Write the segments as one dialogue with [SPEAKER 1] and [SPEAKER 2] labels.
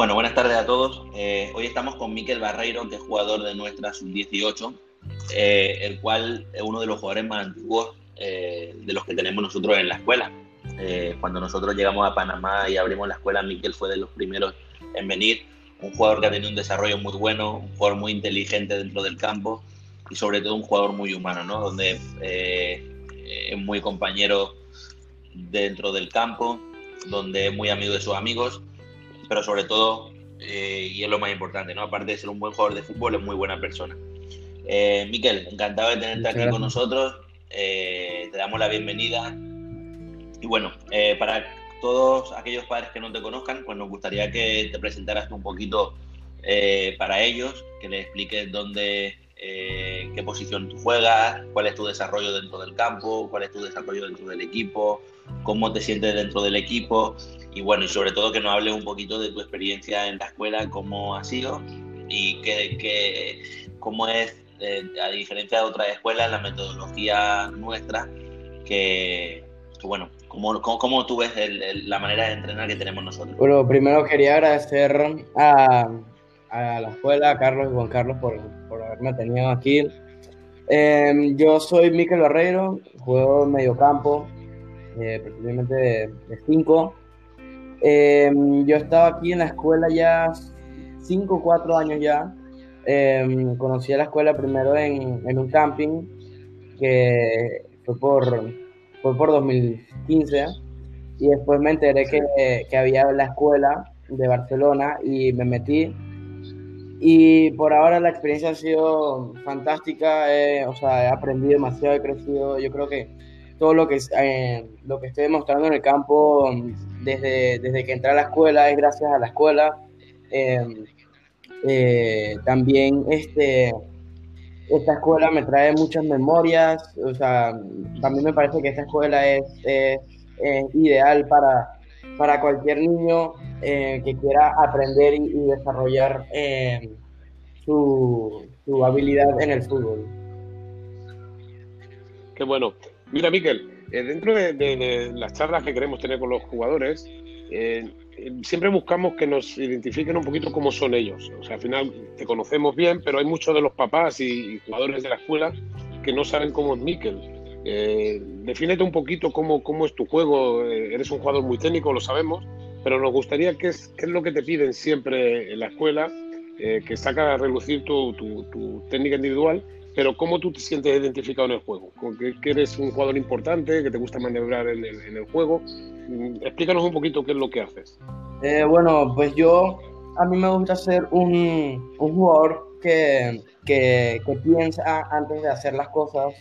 [SPEAKER 1] Bueno, buenas tardes a todos. Eh, hoy estamos con Miquel Barreiro, que es jugador de nuestra sub-18, eh, el cual es uno de los jugadores más antiguos eh, de los que tenemos nosotros en la escuela. cuando nosotros llegamos a Panamá y abrimos la escuela, Miquel fue de los primeros en venir. Un jugador que ha tenido un desarrollo muy bueno, un jugador muy inteligente dentro del campo y sobre todo un jugador muy humano, ¿no? Donde es muy compañero dentro del campo, donde es muy amigo de sus amigos pero sobre todo, eh, y es lo más importante, ¿no? Aparte de ser un buen jugador de fútbol, es muy buena persona. Eh, Miquel, encantado de tenerte aquí con nosotros. Eh, te damos la bienvenida. Y bueno, eh, para todos aquellos padres que no te conozcan, pues nos gustaría que te presentaras un poquito para ellos, que les expliques dónde, qué posición tú juegas, cuál es tu desarrollo dentro del campo, cuál es tu desarrollo dentro del equipo, cómo te sientes dentro del equipo y bueno, y sobre todo que nos hables un poquito de tu experiencia en la escuela, cómo ha sido y que, cómo es, eh, a diferencia de otras escuelas, la metodología nuestra, que, bueno, cómo, cómo, tú ves la manera de entrenar que tenemos nosotros.
[SPEAKER 2] Bueno, primero quería agradecer a, a la escuela, a Carlos y Juan Carlos por, por haberme tenido aquí. Em, yo soy Miquel Barreiro, juego en mediocampo, eh, precisamente de 5. Em, yo estaba aquí en la escuela ya 5 o 4 años ya. Eh, conocí a la escuela primero en, en, un camping que fue por, fue por 2015 y después me enteré que, que había la escuela de Barcelona y me metí y por ahora la experiencia ha sido fantástica, eh, o sea, he aprendido demasiado, he crecido, yo creo que todo lo que, eh, lo que estoy demostrando en el campo desde, desde que entré a la escuela es gracias a la escuela. Em, eh, también este, esta escuela me trae muchas memorias, o sea, también me parece que esta escuela es, ideal para, para cualquier niño eh, que quiera aprender y, desarrollar em, su, su habilidad en el fútbol.
[SPEAKER 3] Qué bueno. Mira, Miquel, eh, dentro de, las charlas que queremos tener con los jugadores, eh, siempre buscamos que nos identifiquen un poquito cómo son ellos. O sea, al final te conocemos bien, pero hay muchos de los papás y, jugadores de la escuela que no saben cómo es Miquel. Eh, defínete un poquito cómo, cómo es tu juego. Eh, eres un jugador muy técnico, lo sabemos, pero nos gustaría qué es, qué es lo que te piden siempre en la escuela, que saca a relucir tu, tu, técnica individual pero ¿cómo tú te sientes identificado en el juego? que, eres un jugador importante, que te gusta maniobrar en el, juego? Mm, explícanos un poquito qué es lo que haces.
[SPEAKER 2] Eh, bueno, pues yo, a mí me gusta ser un, un jugador que, que, que, piensa antes de hacer las cosas.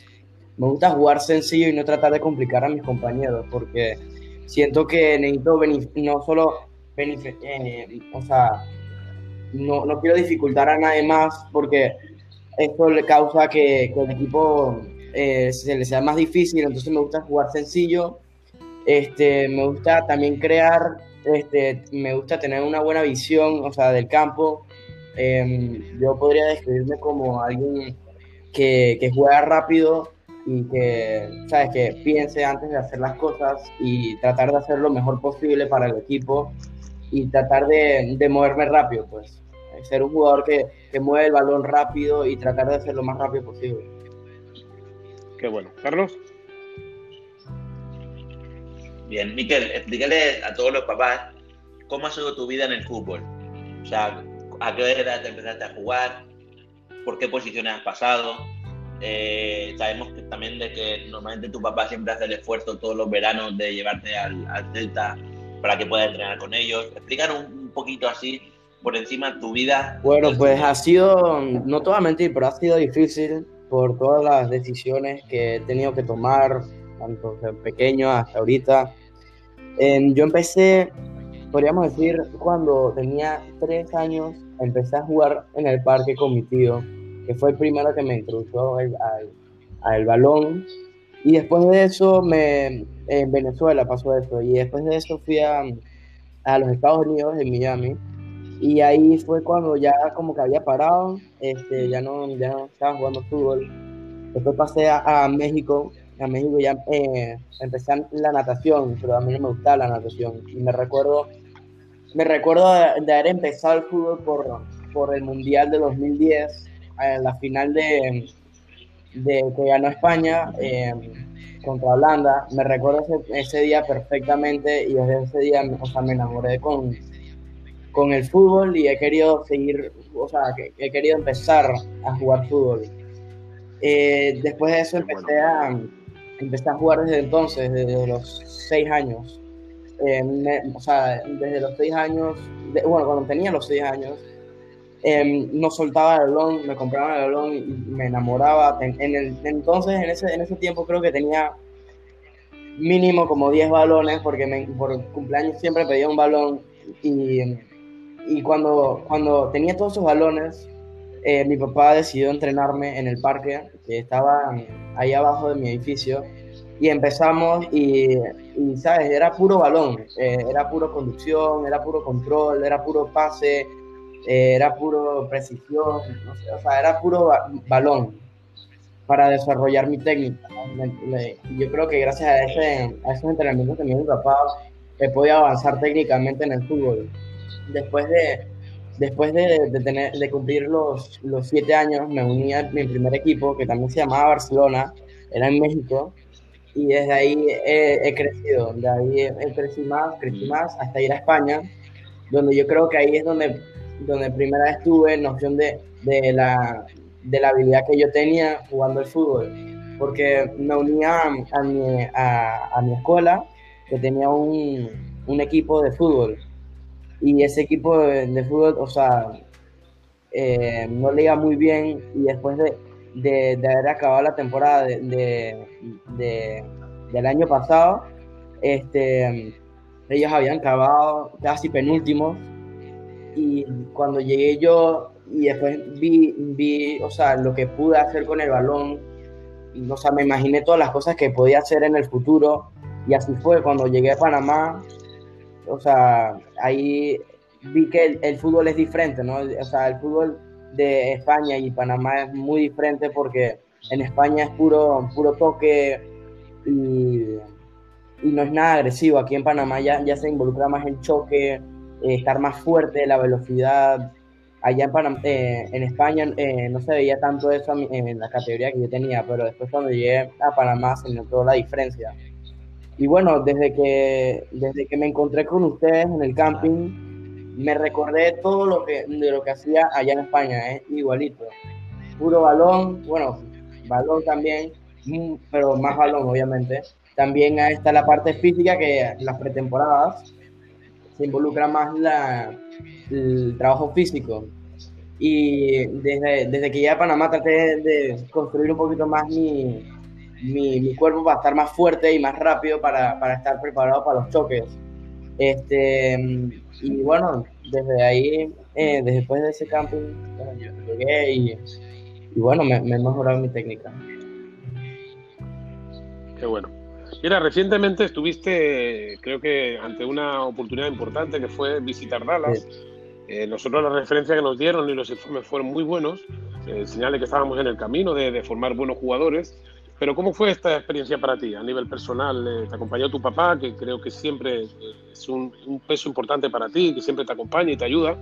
[SPEAKER 2] Me gusta jugar sencillo y no tratar de complicar a mis compañeros, porque siento que necesito no solo eh, o sea, no, no quiero dificultar a nadie más, porque esto le causa que, el equipo eh, se le sea más difícil, entonces me gusta jugar sencillo, este, me gusta también crear, este, me gusta tener una buena visión, o sea, del campo. Em, yo podría describirme como alguien que, que, juega rápido y que, ¿sabes? que piense antes de hacer las cosas y tratar de hacer lo mejor posible para el equipo y tratar de, de moverme rápido, pues ser un jugador que, que mueve el balón rápido y tratar de hacer lo más rápido posible.
[SPEAKER 3] Qué bueno. Carlos.
[SPEAKER 1] Bien, Miquel, explícale a todos los papás cómo ha sido tu vida en el fútbol. O sea, a qué edad te empezaste a jugar, por qué posiciones has pasado. Eh, sabemos que también de que normalmente tu papá siempre hace el esfuerzo todos los veranos de llevarte al, al Celta para que puedas entrenar con ellos. Explícanos un, un poquito así por encima de tu vida?
[SPEAKER 2] Bueno, pues ha sido, no te voy a mentir, pero ha sido difícil por todas las decisiones que he tenido que tomar, tanto desde pequeño hasta ahorita. yo empecé, podríamos decir, cuando tenía tres años, empecé a jugar en el parque con mi tío, que fue el primero que me introdujo al, al, balón. Y después de eso, me, en Venezuela pasó eso. Y después de eso fui a, a los Estados Unidos, en Miami, y ahí fue cuando ya como que había parado, este, ya, no, ya no estaba jugando fútbol. Después pasé a, México, a México ya eh, empecé la natación, pero a mí no me gustaba la natación. Y me recuerdo me recuerdo de, haber empezado el fútbol por, por el Mundial de 2010, en la final de, de que ganó España eh, contra Holanda. Me recuerdo ese, día perfectamente y desde ese día o sea, me enamoré con, con el fútbol y he querido seguir, o sea, he querido empezar a jugar fútbol. Eh, después de eso empecé a, empecé a jugar desde entonces, desde los seis años. Eh, o sea, desde los seis años, bueno, cuando tenía los seis años, em, no soltaba el balón, me compraba el balón y me enamoraba. En, el, entonces, en ese, en ese tiempo creo que tenía mínimo como 10 balones, porque me, por cumpleaños siempre pedía un balón y, y cuando, cuando tenía todos esos balones, eh, mi papá decidió entrenarme en el parque que estaba ahí abajo de mi edificio y empezamos y, ¿sabes? Era puro balón, eh, era puro conducción, era puro control, era puro pase, eh, era puro precisión, o sea, era puro balón para desarrollar mi técnica. yo creo que gracias a, ese, a esos entrenamientos que me mi papá he podido avanzar técnicamente en el fútbol. Después de después de, tener, de cumplir los, los siete años, me uní a mi primer equipo, que también se llamaba Barcelona, era en México, y desde ahí he, crecido, de ahí he, crecido más, crecí más, hasta ir a España, donde yo creo que ahí es donde, donde primera vez tuve noción de, de, la, de la habilidad que yo tenía jugando el fútbol, porque me unía a mi, a, mi escuela, que tenía un, un equipo de fútbol, y ese equipo de, fútbol, o sea, eh, no le iba muy bien. Y después de, de, haber acabado la temporada de, del año pasado, este, ellos habían acabado casi penúltimos y cuando llegué yo y después vi, vi, o sea, lo que pude hacer con el balón, o sea, me imaginé todas las cosas que podía hacer en el futuro y así fue cuando llegué a Panamá, o sea, ahí vi que el, fútbol es diferente, ¿no? O sea, el fútbol de España y Panamá es muy diferente porque en España es puro, puro toque y, no es nada agresivo. Aquí en Panamá ya, ya se involucra más el choque, eh, estar más fuerte, la velocidad. Allá en, eh, en España eh, no se veía tanto eso en la categoría que yo tenía, pero después cuando llegué a Panamá se notó la diferencia. Y bueno, desde que, desde que me encontré con ustedes en el camping, me recordé todo lo que, de lo que hacía allá en España, es igualito. Puro balón, bueno, balón también, mm, pero más balón obviamente. También está la parte física que las pretemporadas involucra más la, el trabajo físico. Y desde, desde que llegué a Panamá traté de construir un poquito más mi, mi, cuerpo va a estar más fuerte y más rápido para, para, estar preparado para los choques. Este, y bueno, desde ahí, eh, después de ese camping, llegué y, y bueno, me, me, he mejorado mi técnica.
[SPEAKER 3] Qué bueno. Mira, recientemente estuviste, creo que ante una oportunidad importante que fue visitar Dallas. Eh, nosotros la referencia que nos dieron y los informes fueron muy buenos, eh, señal de que estábamos en el camino de, de formar buenos jugadores. Pero ¿cómo fue esta experiencia para ti a nivel personal? Eh, ¿Te acompañó tu papá, que creo que siempre es un, peso importante para ti, que siempre te acompaña y te ayuda?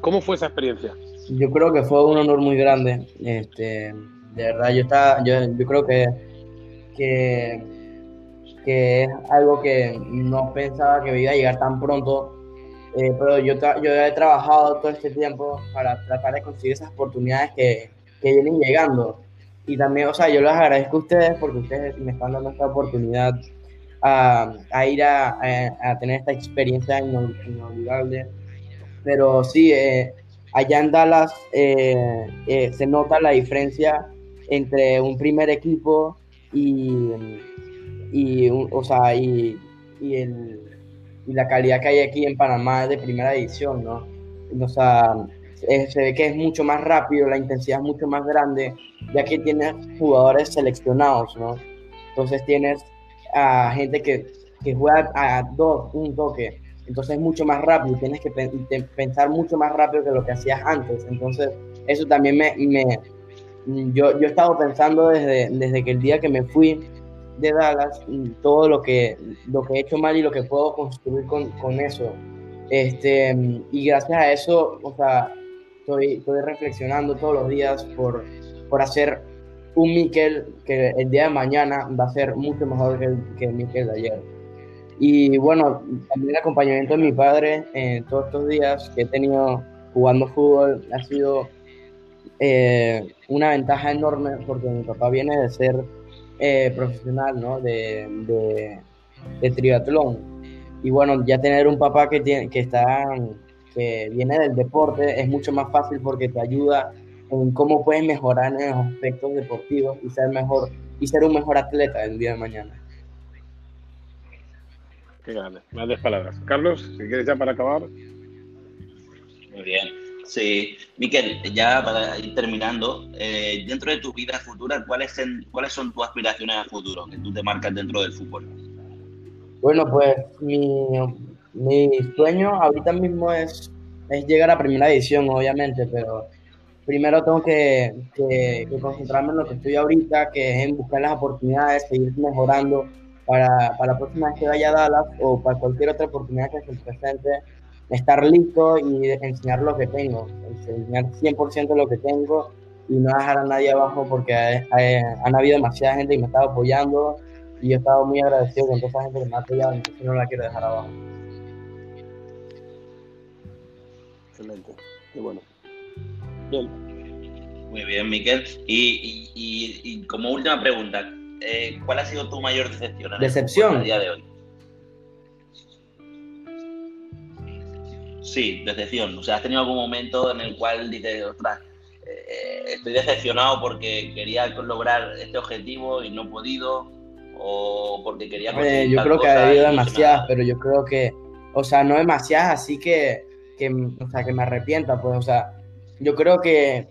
[SPEAKER 3] ¿Cómo fue esa experiencia?
[SPEAKER 2] Yo creo que fue un honor muy grande. Este, de verdad, yo, estaba, yo, yo creo que, que, que, es algo que no pensaba que iba a llegar tan pronto. Eh, pero yo, yo he trabajado todo este tiempo para tratar de conseguir esas oportunidades que, que vienen llegando y también, o sea, yo les agradezco a ustedes porque ustedes me están dando esta oportunidad a, a ir a, a, tener esta experiencia inolvidable. Pero sí, eh, allá en Dallas eh, eh, se nota la diferencia entre un primer equipo y, y, o sea, y, y, el, y la calidad que hay aquí en Panamá de primera edición, ¿no? O sea, eh, se ve que es mucho más rápido, la intensidad es mucho más grande, ya que tienes jugadores seleccionados, ¿no? Entonces tienes a gente que, que juega a dos, un toque, entonces es mucho más rápido, tienes que pensar mucho más rápido que lo que hacías antes, entonces eso también me... me yo, yo he estado pensando desde, desde que el día que me fui de Dallas, todo lo que, lo que he hecho mal y lo que puedo construir con, con eso Este, y gracias a eso, o sea, estoy, estoy reflexionando todos los días por, por hacer un Miquel que el día de mañana va a ser mucho mejor que el, que el Miquel de ayer. Y bueno, también el acompañamiento de mi padre en todos estos días que he tenido jugando fútbol ha sido eh, una ventaja enorme porque mi papá viene de ser eh, profesional ¿no? de, de, de, triatlón. Y bueno, ya tener un papá que, tiene, que, está, que viene del deporte es mucho más fácil porque te ayuda en cómo puedes mejorar en los aspectos deportivos y ser mejor y ser un mejor atleta el día de mañana.
[SPEAKER 3] Qué grande, grandes palabras. Carlos, si quieres ya para acabar.
[SPEAKER 1] Muy bien. Sí, Miquel, ya para ir terminando, eh, dentro de tu vida futura, ¿cuáles, ¿cuáles son tus aspiraciones a futuro que tú te marcas dentro del fútbol?
[SPEAKER 2] Bueno, pues mi, sueño ahorita mismo es, llegar a primera edición, obviamente, pero primero tengo que, concentrarme en lo que estoy ahorita, que es en buscar las oportunidades, seguir mejorando para, para la próxima vez que vaya a Dallas o para cualquier otra oportunidad que se presente estar listo y enseñar lo que tengo, enseñar 100% lo que tengo y no dejar a nadie abajo porque han habido demasiada gente que me ha estado apoyando y yo he estado muy agradecido con toda esa gente que me ha apoyado, entonces no la quiero dejar abajo.
[SPEAKER 3] Excelente, qué bueno. Bien.
[SPEAKER 1] Muy bien, Miquel. Y, y, y, como última pregunta, eh, ¿cuál ha sido tu mayor decepción? En
[SPEAKER 2] ¿Decepción?
[SPEAKER 1] El día de hoy? Sí, decepción. O sea, ¿has tenido algún momento en el cual dices, ostras, eh, estoy decepcionado porque quería lograr este objetivo y no he podido? ¿O porque quería
[SPEAKER 2] eh, Yo creo que ha habido demasiadas, pero yo creo que, o sea, no demasiadas, así que, que, o sea, que me arrepienta, pues, o sea, yo creo que,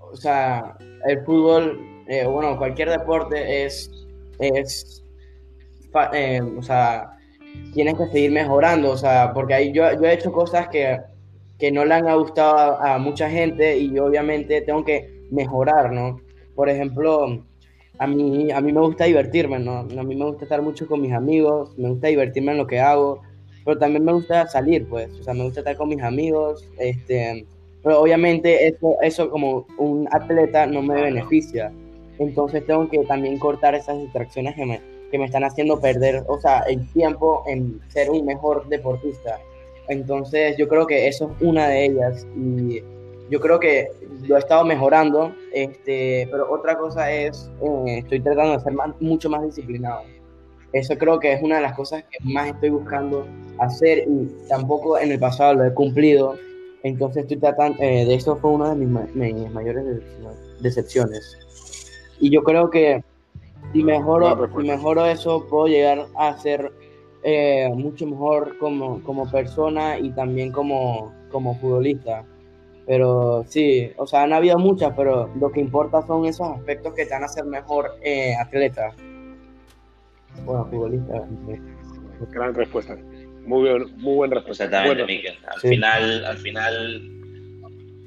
[SPEAKER 2] o sea, el fútbol, eh, bueno, cualquier deporte es, es eh, o sea, tienes que seguir mejorando, o sea, porque ahí yo, yo he hecho cosas que, que no le han gustado a, a, mucha gente y yo obviamente tengo que mejorar, ¿no? Por ejemplo, a mí, a mí me gusta divertirme, ¿no? A mí me gusta estar mucho con mis amigos, me gusta divertirme en lo que hago, pero también me gusta salir, pues, o sea, me gusta estar con mis amigos, este, pero obviamente eso, eso como un atleta no me beneficia, entonces tengo que también cortar esas distracciones que me, que me están haciendo perder, o sea, el tiempo en ser un mejor deportista. Entonces yo creo que eso es una de ellas y yo creo que lo he estado mejorando, este, pero otra cosa es, eh, estoy tratando de ser mucho más disciplinado. Eso creo que es una de las cosas que más estoy buscando hacer y tampoco en el pasado lo he cumplido. Entonces estoy tratando, eh, de eso fue una de mis mayores decepciones. Y yo creo que si mejoro, si mejoro eso, puedo llegar a ser eh, mucho mejor como, como persona y también como, como futbolista. Pero sí, o sea, han habido muchas, pero lo que importa son esos aspectos que te van a hacer mejor eh, atleta. Bueno, futbolista.
[SPEAKER 3] Gran respuesta. Muy, bien, muy buena respuesta.
[SPEAKER 1] Exactamente, bueno. Miquel. Al, sí. final, al final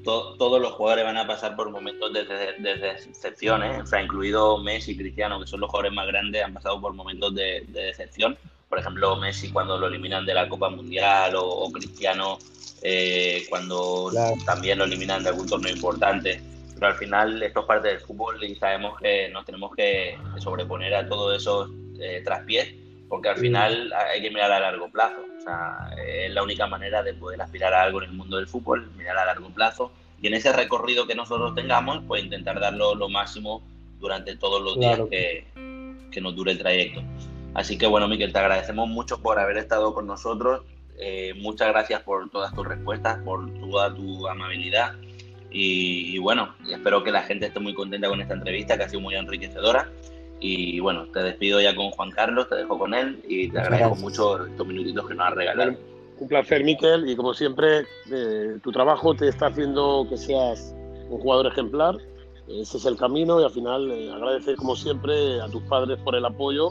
[SPEAKER 1] to, todos los jugadores van a pasar por momentos de, de, de, decepción, ¿eh? o sea, incluido Messi y Cristiano, que son los jugadores más grandes, han pasado por momentos de, decepción. Por ejemplo, Messi cuando lo eliminan de la Copa Mundial o, o Cristiano eh, cuando claro. también lo eliminan de algún torneo importante. Pero al final esto es parte del fútbol y sabemos que nos tenemos que sobreponer a todo eso eh, traspiés, porque al final hay que mirar a largo plazo. O sea, es la única manera de poder aspirar a algo en el mundo del fútbol, mirar a largo plazo. Y en ese recorrido que nosotros tengamos, pues intentar darlo lo máximo durante todos los claro. días que, que, nos dure el trayecto. Así que bueno, Miquel, te agradecemos mucho por haber estado con nosotros. Eh, muchas gracias por todas tus respuestas, por toda tu amabilidad. Y, y, bueno, espero que la gente esté muy contenta con esta entrevista, que ha sido muy enriquecedora. Y bueno, te despido ya con Juan Carlos, te dejo con él y te agradezco Gracias. mucho estos minutitos que nos has regalado.
[SPEAKER 3] Un placer, Miquel, y como siempre, eh, tu trabajo te está haciendo que seas un jugador ejemplar. Ese es el camino y al final eh, agradecer, como siempre, a tus padres por el apoyo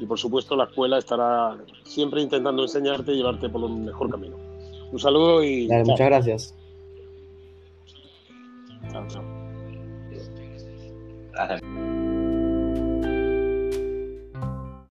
[SPEAKER 3] y, por supuesto, la escuela estará siempre intentando enseñarte y llevarte por el mejor camino. Un saludo y.
[SPEAKER 2] Dale, muchas gracias.
[SPEAKER 3] Chao, chao.
[SPEAKER 1] Gracias.